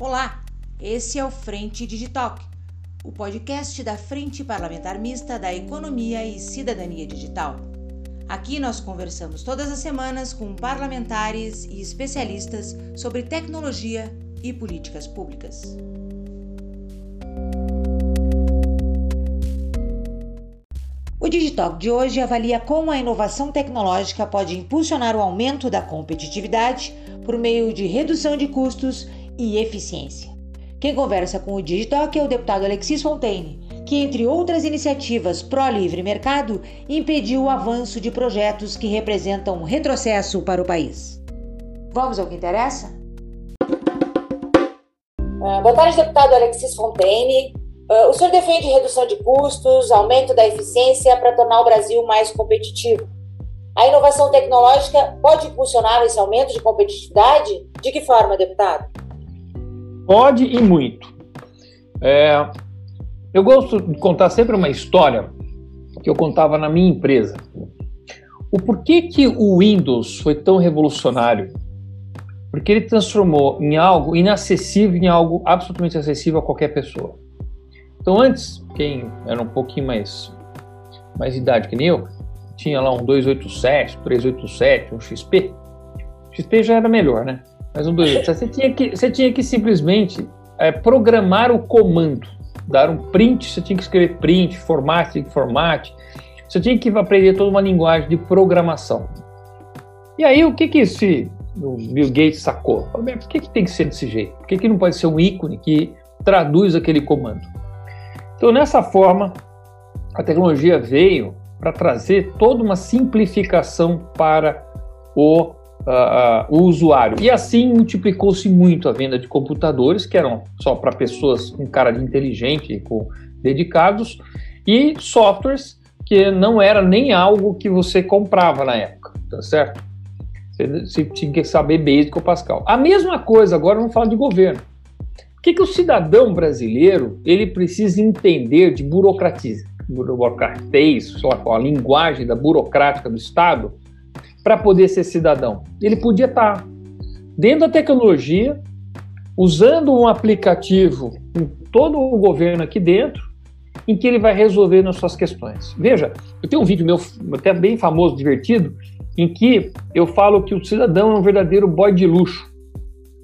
Olá, esse é o Frente Digital, o podcast da Frente Parlamentar Mista da Economia e Cidadania Digital. Aqui nós conversamos todas as semanas com parlamentares e especialistas sobre tecnologia e políticas públicas. O Digitalk de hoje avalia como a inovação tecnológica pode impulsionar o aumento da competitividade por meio de redução de custos e eficiência. Quem conversa com o Digitalk é o deputado Alexis Fontaine, que, entre outras iniciativas pró-livre mercado, impediu o avanço de projetos que representam um retrocesso para o país. Vamos ao que interessa? Uh, boa tarde, deputado Alexis Fontaine. Uh, o senhor defende redução de custos, aumento da eficiência para tornar o Brasil mais competitivo. A inovação tecnológica pode impulsionar esse aumento de competitividade? De que forma, deputado? Pode e muito. É, eu gosto de contar sempre uma história que eu contava na minha empresa. O porquê que o Windows foi tão revolucionário? Porque ele transformou em algo inacessível em algo absolutamente acessível a qualquer pessoa. Então, antes, quem era um pouquinho mais, mais idade que nem eu, tinha lá um 287, 387, um XP. XP já era melhor, né? Mas um 287. Você tinha que, você tinha que simplesmente é, programar o comando. Dar um print, você tinha que escrever print, formate, formate. Você tinha que aprender toda uma linguagem de programação. E aí, o que que esse o Bill Gates sacou? Falou, por que, que tem que ser desse jeito? Por que, que não pode ser um ícone que traduz aquele comando? Então, nessa forma, a tecnologia veio para trazer toda uma simplificação para o, uh, o usuário. E assim multiplicou-se muito a venda de computadores, que eram só para pessoas com cara de inteligente, com dedicados, e softwares que não era nem algo que você comprava na época, tá certo? Você, tinha que saber Basic ou Pascal. A mesma coisa, agora vamos falar de governo. O que, que o cidadão brasileiro ele precisa entender de burocratismo? burocratês, sei lá qual, a linguagem da burocrática do Estado, para poder ser cidadão. Ele podia estar tá dentro da tecnologia, usando um aplicativo com todo o governo aqui dentro, em que ele vai resolver as suas questões. Veja, eu tenho um vídeo meu até bem famoso, divertido, em que eu falo que o cidadão é um verdadeiro boy de luxo.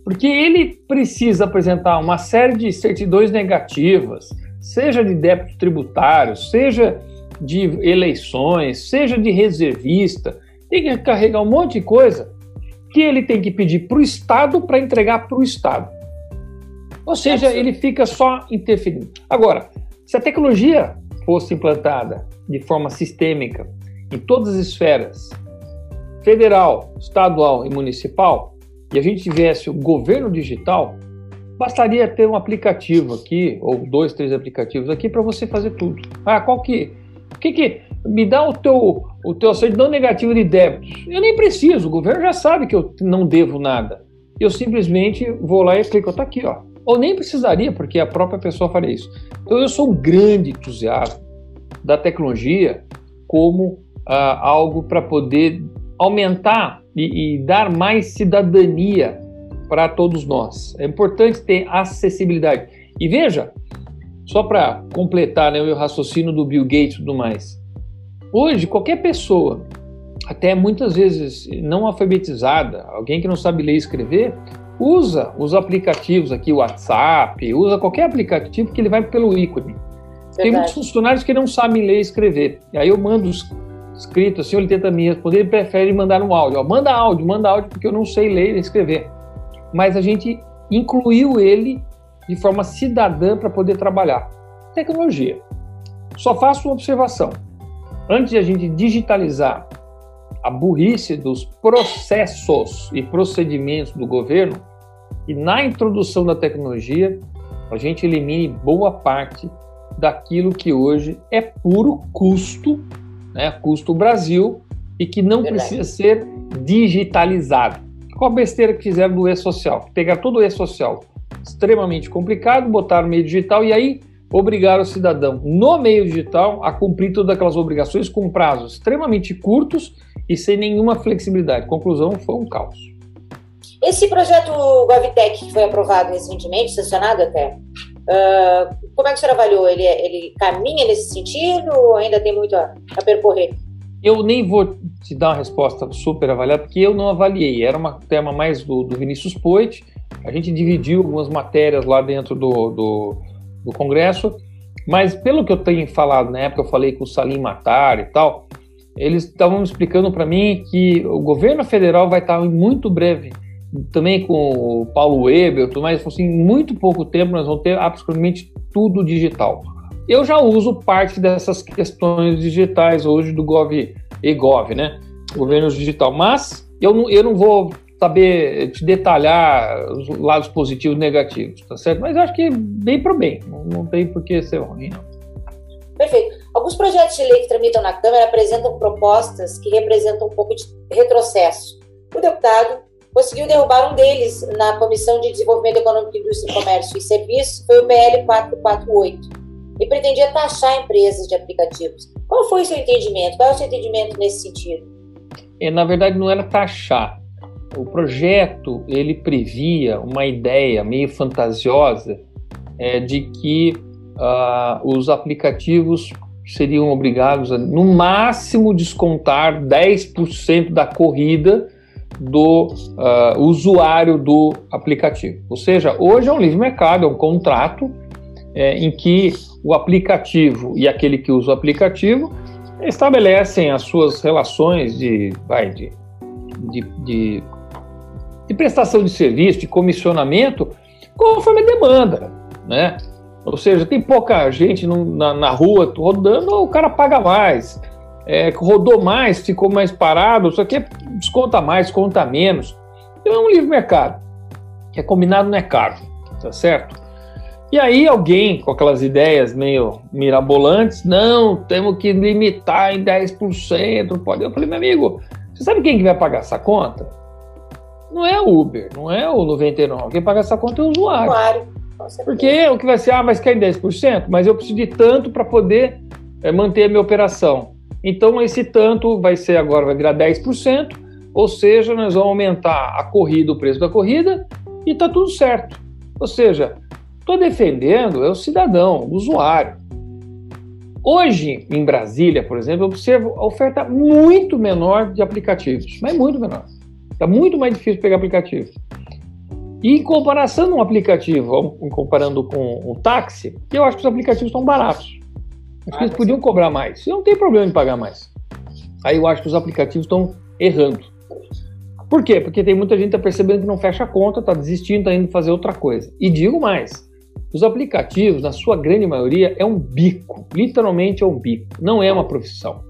Porque ele precisa apresentar uma série de certidões negativas, seja de débitos tributários, seja de eleições, seja de reservista, tem que carregar um monte de coisa que ele tem que pedir para o Estado para entregar para o Estado. Ou seja, ele fica só interferindo. Agora, se a tecnologia fosse implantada de forma sistêmica em todas as esferas, federal, estadual e municipal, e a gente tivesse o governo digital, bastaria ter um aplicativo aqui, ou dois, três aplicativos aqui, para você fazer tudo. Ah, qual que. O que que. Me dá o teu, o teu certidão negativo de débitos. Eu nem preciso, o governo já sabe que eu não devo nada. Eu simplesmente vou lá e clico, está aqui, ó. Ou nem precisaria, porque a própria pessoa faria isso. Então eu sou um grande entusiasta da tecnologia como ah, algo para poder aumentar e, e dar mais cidadania para todos nós. É importante ter acessibilidade. E veja, só para completar né, o raciocínio do Bill Gates e tudo mais. Hoje, qualquer pessoa, até muitas vezes não alfabetizada, alguém que não sabe ler e escrever, usa os aplicativos aqui, o WhatsApp, usa qualquer aplicativo que ele vai pelo ícone. Verdade. Tem muitos funcionários que não sabem ler e escrever. E aí eu mando escrito assim, ele tenta me responder, ele prefere mandar um áudio. Ó, manda áudio, manda áudio, porque eu não sei ler e escrever. Mas a gente incluiu ele de forma cidadã para poder trabalhar. Tecnologia. Só faço uma observação. Antes de a gente digitalizar a burrice dos processos e procedimentos do governo, e na introdução da tecnologia, a gente elimine boa parte daquilo que hoje é puro custo né, custo Brasil, e que não Verdade. precisa ser digitalizado. Qual a besteira que fizeram do e-social? Pegar todo o e-social extremamente complicado, botar no meio digital e aí obrigar o cidadão no meio digital a cumprir todas aquelas obrigações com prazos extremamente curtos e sem nenhuma flexibilidade. Conclusão, foi um caos. Esse projeto GovTech que foi aprovado recentemente, sancionado até, uh, como é que o senhor avaliou? Ele, ele caminha nesse sentido ou ainda tem muito a, a percorrer? Eu nem vou te dar uma resposta super avaliada, porque eu não avaliei. Era um tema mais do, do Vinícius Poit. A gente dividiu algumas matérias lá dentro do, do, do Congresso, mas pelo que eu tenho falado na época, eu falei com o Salim Matar e tal, eles estavam explicando para mim que o governo federal vai estar muito breve também com o Paulo Weber, tudo mais, assim, em muito pouco tempo nós vamos ter absolutamente tudo digital. Eu já uso parte dessas questões digitais hoje do Gov e Gov, né? Governo digital, mas eu não, eu não vou saber te detalhar os lados positivos e negativos, tá certo? Mas acho que é bem para bem, não, não tem por que ser ruim, não. Perfeito. Alguns projetos de lei que tramitam na Câmara apresentam propostas que representam um pouco de retrocesso. O deputado conseguiu derrubar um deles na Comissão de Desenvolvimento Econômico, Indústria, Comércio e Serviços, foi o PL 448, e pretendia taxar empresas de aplicativos. Qual foi o seu entendimento? Qual é o seu entendimento nesse sentido? É, na verdade, não era taxar. O projeto ele previa uma ideia meio fantasiosa é, de que uh, os aplicativos seriam obrigados a, no máximo, descontar 10% da corrida do uh, usuário do aplicativo. Ou seja, hoje é um livre mercado, é um contrato é, em que o aplicativo e aquele que usa o aplicativo estabelecem as suas relações de, vai, de, de, de, de prestação de serviço, de comissionamento, conforme a demanda, né? Ou seja, tem pouca gente no, na, na rua rodando, o cara paga mais é, rodou mais, ficou mais parado, só que desconta mais, conta menos. Então é um livre mercado, que é combinado não é caro, tá certo? E aí alguém com aquelas ideias meio mirabolantes, não, temos que limitar em 10%, pode. Eu falei, meu amigo, você sabe quem que vai pagar essa conta? Não é o Uber, não é o 99. Quem paga essa conta é o usuário. Usuário. Porque o que vai ser, ah, mas quer em 10%? Mas eu preciso de tanto para poder é, manter a minha operação. Então, esse tanto vai ser agora, vai virar 10%, ou seja, nós vamos aumentar a corrida, o preço da corrida, e está tudo certo. Ou seja, estou defendendo é o cidadão, o usuário. Hoje, em Brasília, por exemplo, eu observo a oferta muito menor de aplicativos, mas muito menor. Está muito mais difícil pegar aplicativo. E em comparação um aplicativo, comparando com o táxi, eu acho que os aplicativos estão baratos. Acho que eles podiam cobrar mais. Eu não tem problema em pagar mais. Aí eu acho que os aplicativos estão errando. Por quê? Porque tem muita gente que está percebendo que não fecha a conta, está desistindo, está indo fazer outra coisa. E digo mais: os aplicativos, na sua grande maioria, é um bico. Literalmente é um bico. Não é uma profissão.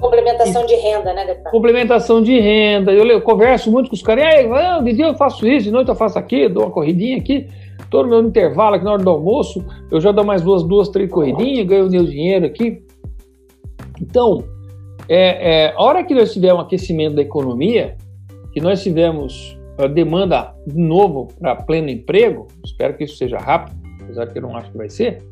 Complementação e, de renda, né, deputado? Complementação de renda. Eu, eu converso muito com os caras. E aí, de dia eu faço isso, de noite eu faço aquilo, dou uma corridinha aqui todo meu intervalo aqui na hora do almoço, eu já dou mais duas, duas, três corridinhas, ganho meu dinheiro aqui. Então, é, é, a hora que nós tivermos um aquecimento da economia, que nós tivermos a demanda de novo para pleno emprego, espero que isso seja rápido, apesar que eu não acho que vai ser,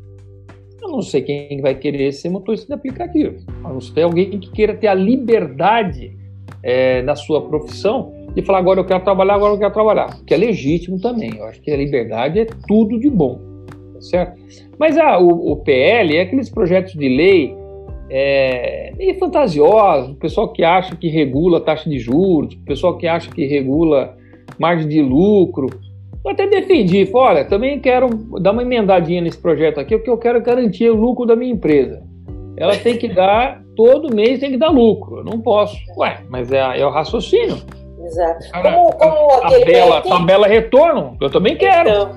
eu não sei quem vai querer ser motorista de aplicativo. A não ser alguém que queira ter a liberdade é, da sua profissão de falar agora eu quero trabalhar, agora eu quero trabalhar, que é legítimo também. Eu acho que a liberdade é tudo de bom, tá certo? Mas ah, o, o PL é aqueles projetos de lei é, meio fantasiosos, o pessoal que acha que regula taxa de juros, o pessoal que acha que regula margem de lucro. Eu até defendi, olha, também quero dar uma emendadinha nesse projeto aqui, porque eu quero garantir o lucro da minha empresa. Ela tem que dar, todo mês tem que dar lucro. Eu não posso. Ué, mas é, é o raciocínio. Exato. Como, como aquele tabela, tem... tabela retorno, eu também quero. Então,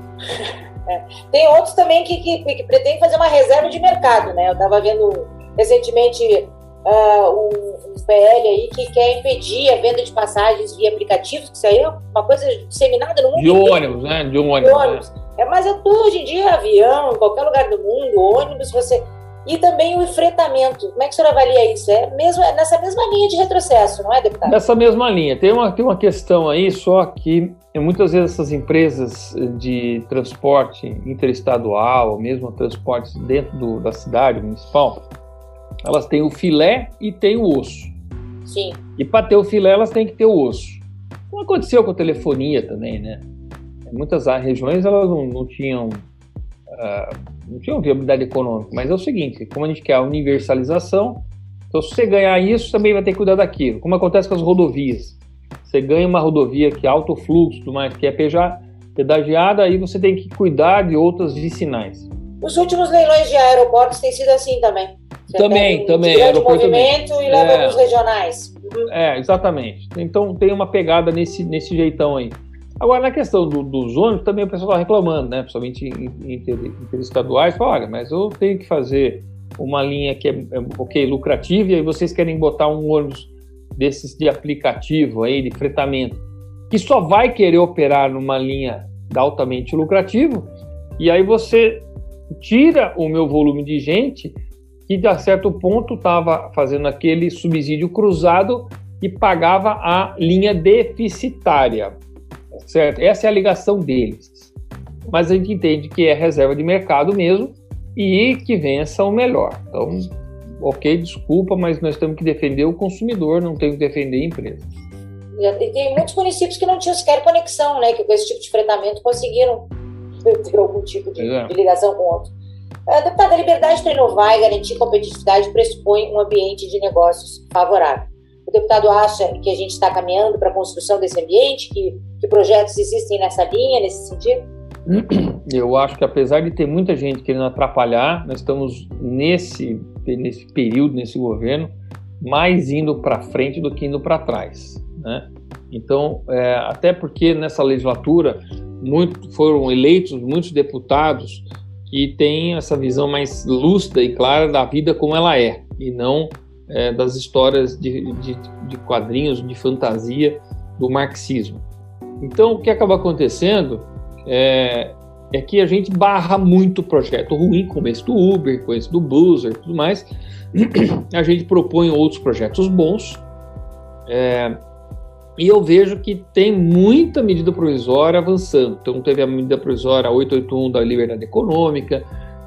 é. Tem outros também que, que, que pretendem fazer uma reserva de mercado, né? Eu estava vendo recentemente uh, um, um, PL aí que quer impedir a venda de passagens via aplicativos, que isso aí é uma coisa disseminada no mundo. De ônibus, né? De ônibus. De ônibus. Né? É, mas é tudo hoje em dia, avião, em qualquer lugar do mundo, ônibus, você e também o enfrentamento. Como é que o senhor avalia isso? É mesmo, é nessa mesma linha de retrocesso, não é, deputado? Nessa mesma linha. Tem uma, tem uma questão aí, só que muitas vezes essas empresas de transporte interestadual, ou mesmo transportes dentro do, da cidade municipal, elas têm o filé e têm o osso. Sim. E para ter o filé, elas têm que ter o osso. Como aconteceu com a telefonia também, né? Muitas regiões elas não, não tinham uh, não tinham viabilidade econômica, mas é o seguinte, como a gente quer a universalização, então se você ganhar isso, também vai ter que cuidar daquilo. Como acontece com as rodovias. Você ganha uma rodovia que é alto fluxo, tudo mais, que é pedagiada, aí você tem que cuidar de outras vicinais. Os últimos leilões de aeroportos têm sido assim também. Você também, também. Grande movimento também. e leva é, os regionais. Uhum. É, exatamente. Então tem uma pegada nesse, nesse jeitão aí. Agora, na questão do, dos ônibus, também o pessoal está reclamando, né? Principalmente interestaduais, fala, olha, mas eu tenho que fazer uma linha que é, é ok, lucrativa, e aí vocês querem botar um ônibus desses de aplicativo aí, de fretamento, que só vai querer operar numa linha altamente lucrativo, e aí você tira o meu volume de gente que, a certo ponto, estava fazendo aquele subsídio cruzado e pagava a linha deficitária certo? Essa é a ligação deles. Mas a gente entende que é reserva de mercado mesmo e que vença o melhor. Então, ok, desculpa, mas nós temos que defender o consumidor, não temos que defender a empresa. E tem muitos municípios que não tinham sequer conexão, né? Que com esse tipo de fretamento conseguiram ter algum tipo de, é. de ligação com outro. Uh, deputada, a liberdade para inovar e garantir competitividade pressupõe um ambiente de negócios favorável. O deputado acha que a gente está caminhando para a construção desse ambiente, que, que projetos existem nessa linha, nesse sentido? Eu acho que apesar de ter muita gente querendo atrapalhar, nós estamos nesse, nesse período, nesse governo, mais indo para frente do que indo para trás. Né? Então, é, até porque nessa legislatura muito, foram eleitos muitos deputados que têm essa visão mais lúcida e clara da vida como ela é, e não é, das histórias de, de, de, quadrinhos, de fantasia do marxismo. Então, o que acaba acontecendo é, é que a gente barra muito projeto ruim, como esse do Uber, como esse do Boozer e tudo mais. A gente propõe outros projetos bons. É, e eu vejo que tem muita medida provisória avançando. Então, teve a medida provisória 881 da liberdade econômica,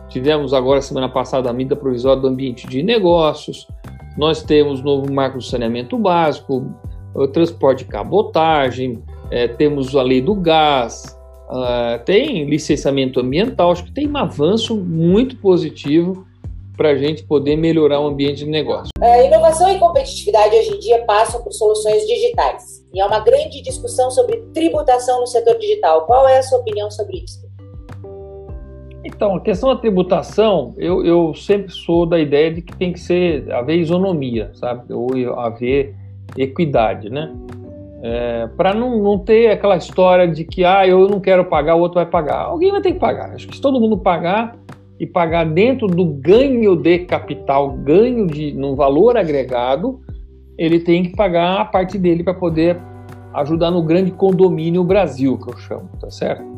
tivemos agora, semana passada, a medida provisória do ambiente de negócios, nós temos novo marco do saneamento básico, transporte de cabotagem, é, temos a lei do gás, uh, tem licenciamento ambiental, acho que tem um avanço muito positivo para a gente poder melhorar o ambiente de negócio. A inovação e competitividade hoje em dia passam por soluções digitais. E há uma grande discussão sobre tributação no setor digital. Qual é a sua opinião sobre isso? Então, a questão da tributação, eu, eu sempre sou da ideia de que tem que ser haver isonomia, sabe? Ou haver equidade, né? É, para não, não ter aquela história de que ah, eu não quero pagar, o outro vai pagar. Alguém vai ter que pagar. Acho que se todo mundo pagar e pagar dentro do ganho de capital, ganho de no valor agregado, ele tem que pagar a parte dele para poder ajudar no grande condomínio Brasil, que eu chamo, tá certo?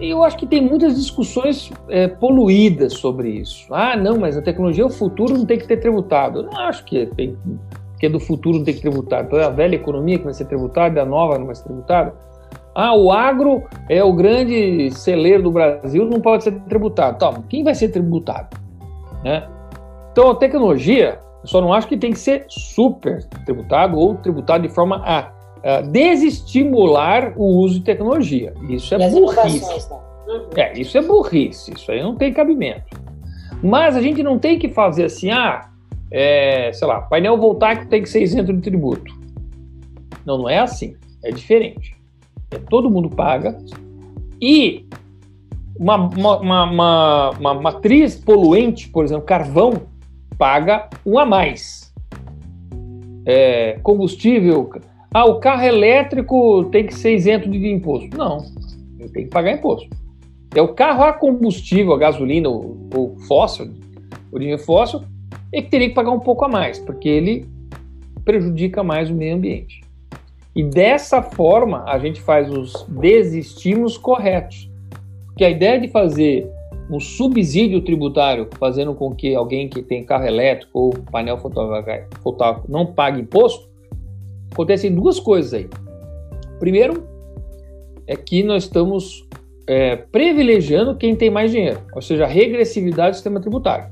eu acho que tem muitas discussões é, poluídas sobre isso. Ah, não, mas a tecnologia é o futuro, não tem que ter tributado. Eu não acho que, tem, que é do futuro não tem que tributar. Então é a velha economia que vai ser tributada, a nova não vai ser tributada. Ah, o agro é o grande celeiro do Brasil, não pode ser tributado. Então, quem vai ser tributado? Né? Então, a tecnologia, eu só não acho que tem que ser super tributado ou tributado de forma a uh, desestimular o uso de tecnologia. Isso é burrice. Né? Uhum. É, isso é burrice, isso aí não tem cabimento. Mas a gente não tem que fazer assim, ah, é, sei lá, painel voltaico tem que ser isento de tributo. Não, não é assim. É diferente. Todo mundo paga e uma, uma, uma, uma, matriz poluente, por exemplo, carvão, paga um a mais. É, combustível, ah, o carro elétrico tem que ser isento de imposto. Não, ele tem que pagar imposto. É o carro a combustível, a gasolina ou, fóssil, origem fóssil, é que teria que pagar um pouco a mais, porque ele prejudica mais o meio ambiente. E dessa forma a gente faz os desestímulos corretos. Porque a ideia de fazer um subsídio tributário, fazendo com que alguém que tem carro elétrico ou painel fotovoltaico não pague imposto, acontecem duas coisas aí. Primeiro, é que nós estamos é, privilegiando quem tem mais dinheiro, ou seja, a regressividade do sistema tributário.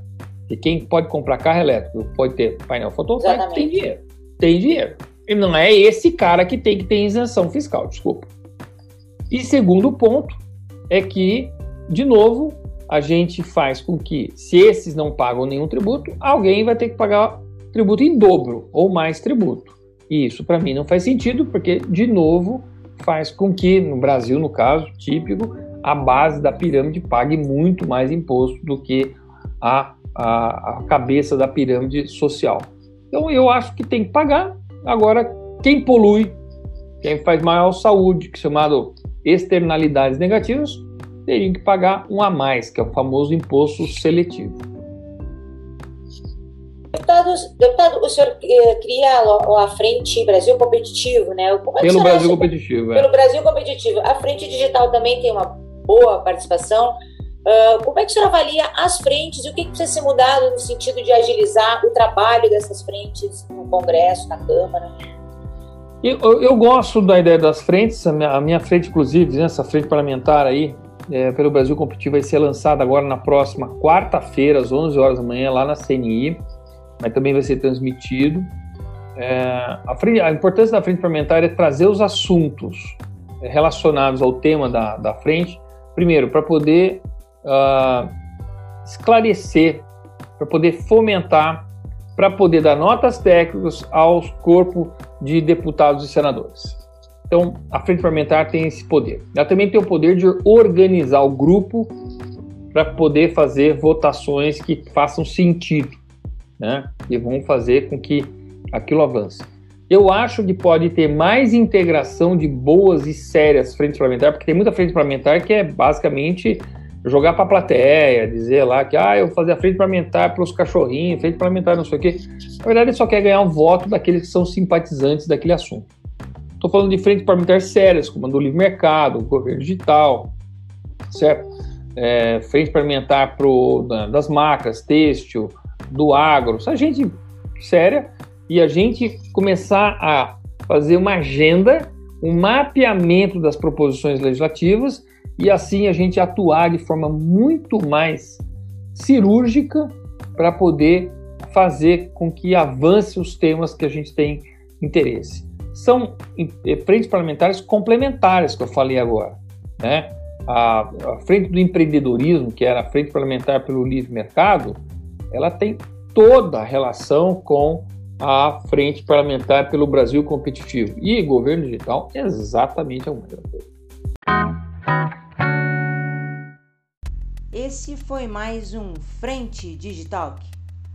E quem pode comprar carro elétrico, pode ter painel fotovoltaico, tem dinheiro. Tem dinheiro. Não é esse cara que tem que ter isenção fiscal, desculpa. E segundo ponto é que, de novo, a gente faz com que, se esses não pagam nenhum tributo, alguém vai ter que pagar tributo em dobro ou mais tributo. E isso para mim não faz sentido, porque, de novo, faz com que, no Brasil, no caso típico, a base da pirâmide pague muito mais imposto do que a, a, a cabeça da pirâmide social. Então eu acho que tem que pagar. Agora, quem polui, quem faz maior saúde, que é chamado externalidades negativas, teriam que pagar um a mais, que é o famoso imposto seletivo. Deputado, deputado o senhor cria a Frente Brasil Competitivo, né? É pelo Brasil Competitivo. É. Pelo Brasil Competitivo. A Frente Digital também tem uma boa participação. Uh, como é que o senhor avalia as frentes e o que, que precisa ser mudado no sentido de agilizar o trabalho dessas frentes no Congresso, na Câmara? Eu, eu gosto da ideia das frentes, a minha, a minha frente, inclusive, né, essa frente parlamentar aí, é, pelo Brasil Competitivo, vai ser lançada agora na próxima quarta-feira, às 11 horas da manhã, lá na CNI, mas também vai ser transmitido. É, a, frente, a, importância da frente parlamentar é trazer os assuntos relacionados ao tema da, da frente, primeiro, para poder uh, esclarecer, para poder fomentar, para poder dar notas técnicas aos corpos de deputados e senadores. Então, a frente parlamentar tem esse poder. Ela também tem o poder de organizar o grupo para poder fazer votações que façam sentido, né? E vão fazer com que aquilo avance. Eu acho que pode ter mais integração de boas e sérias frentes parlamentares, porque tem muita frente parlamentar que é basicamente jogar para a plateia, dizer lá que ah, eu vou fazer a frente parlamentar para os cachorrinhos, frente parlamentar não sei o quê. Na verdade, ele só quer ganhar um voto daqueles que são simpatizantes daquele assunto. Estou falando de frentes parlamentares sérias, como a do livre mercado, governo digital, certo? É, frente parlamentar pro, das macras, têxtil, do agro, a gente séria e a gente começar a fazer uma agenda, um mapeamento das proposições legislativas e assim a gente atuar de forma muito mais cirúrgica para poder fazer com que avance os temas que a gente tem interesse. São eh, frentes parlamentares complementares que eu falei agora, né? A, a frente do empreendedorismo, que era a frente parlamentar pelo livre mercado, ela tem toda a relação com a frente parlamentar pelo Brasil competitivo e governo digital exatamente a mesma coisa. Esse foi mais um Frente Digital.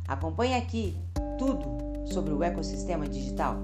Acompanhe aqui tudo sobre o ecossistema digital.